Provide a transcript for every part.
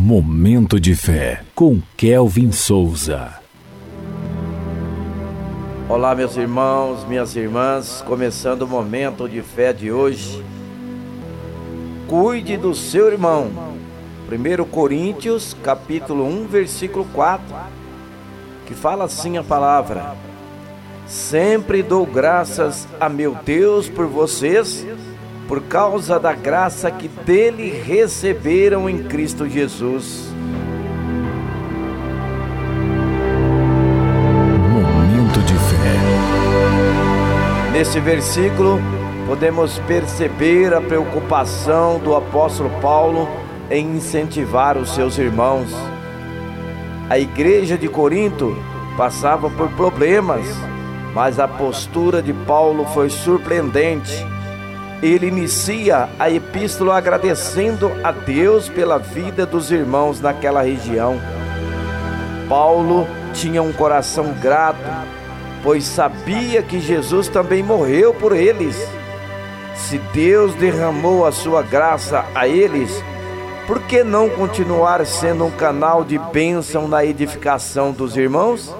Momento de Fé, com Kelvin Souza. Olá, meus irmãos, minhas irmãs, começando o momento de fé de hoje. Cuide do seu irmão. 1 Coríntios, capítulo 1, versículo 4, que fala assim a palavra: Sempre dou graças a meu Deus por vocês por causa da graça que dele receberam em Cristo Jesus. Momento de fé. Nesse versículo, podemos perceber a preocupação do apóstolo Paulo em incentivar os seus irmãos. A igreja de Corinto passava por problemas, mas a postura de Paulo foi surpreendente ele inicia a epístola agradecendo a Deus pela vida dos irmãos naquela região. Paulo tinha um coração grato, pois sabia que Jesus também morreu por eles. Se Deus derramou a sua graça a eles, por que não continuar sendo um canal de bênção na edificação dos irmãos?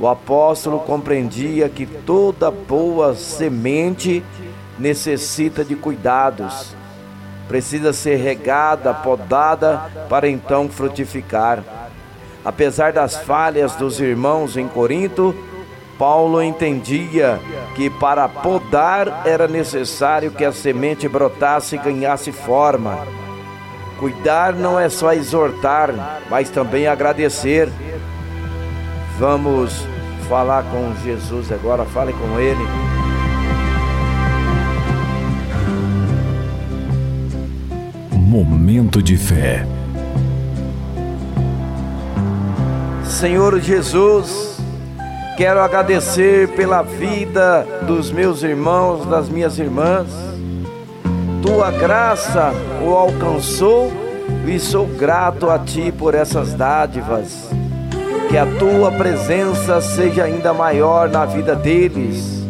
O apóstolo compreendia que toda boa semente necessita de cuidados, precisa ser regada, podada para então frutificar. Apesar das falhas dos irmãos em Corinto, Paulo entendia que para podar era necessário que a semente brotasse e ganhasse forma. Cuidar não é só exortar, mas também agradecer. Vamos falar com Jesus agora, fale com Ele. Momento de fé. Senhor Jesus, quero agradecer pela vida dos meus irmãos, das minhas irmãs. Tua graça o alcançou e sou grato a ti por essas dádivas. Que a tua presença seja ainda maior na vida deles.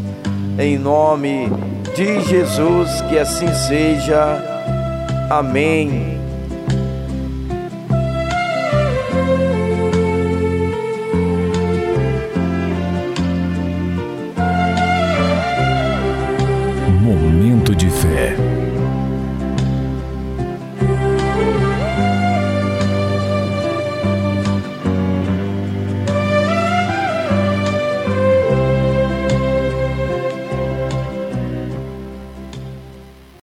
Em nome de Jesus, que assim seja. Amém. Momento de fé.